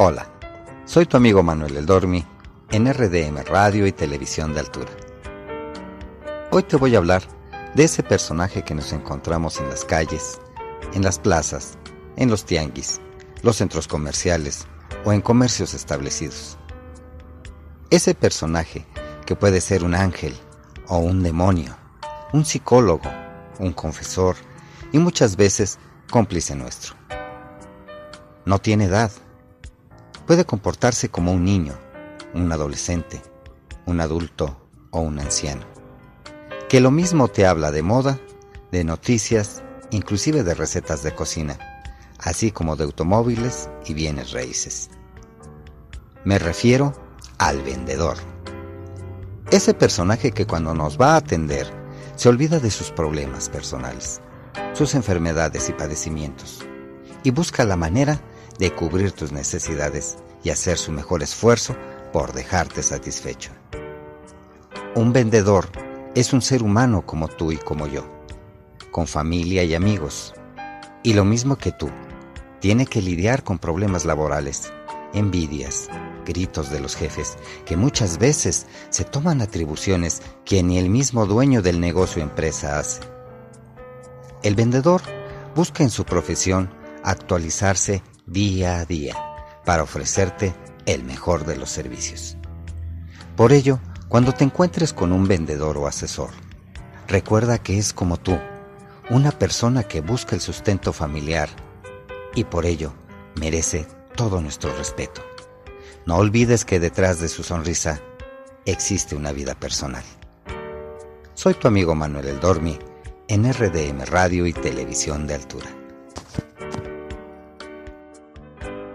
Hola, soy tu amigo Manuel El Dormi en RDM Radio y Televisión de Altura. Hoy te voy a hablar de ese personaje que nos encontramos en las calles, en las plazas, en los tianguis, los centros comerciales o en comercios establecidos. Ese personaje que puede ser un ángel o un demonio, un psicólogo, un confesor y muchas veces cómplice nuestro. No tiene edad puede comportarse como un niño, un adolescente, un adulto o un anciano. Que lo mismo te habla de moda, de noticias, inclusive de recetas de cocina, así como de automóviles y bienes raíces. Me refiero al vendedor. Ese personaje que cuando nos va a atender se olvida de sus problemas personales, sus enfermedades y padecimientos, y busca la manera de cubrir tus necesidades y hacer su mejor esfuerzo por dejarte satisfecho. Un vendedor es un ser humano como tú y como yo, con familia y amigos, y lo mismo que tú, tiene que lidiar con problemas laborales, envidias, gritos de los jefes, que muchas veces se toman atribuciones que ni el mismo dueño del negocio empresa hace. El vendedor busca en su profesión actualizarse día a día para ofrecerte el mejor de los servicios. Por ello, cuando te encuentres con un vendedor o asesor, recuerda que es como tú, una persona que busca el sustento familiar y por ello merece todo nuestro respeto. No olvides que detrás de su sonrisa existe una vida personal. Soy tu amigo Manuel El Dormi en RDM Radio y Televisión de Altura.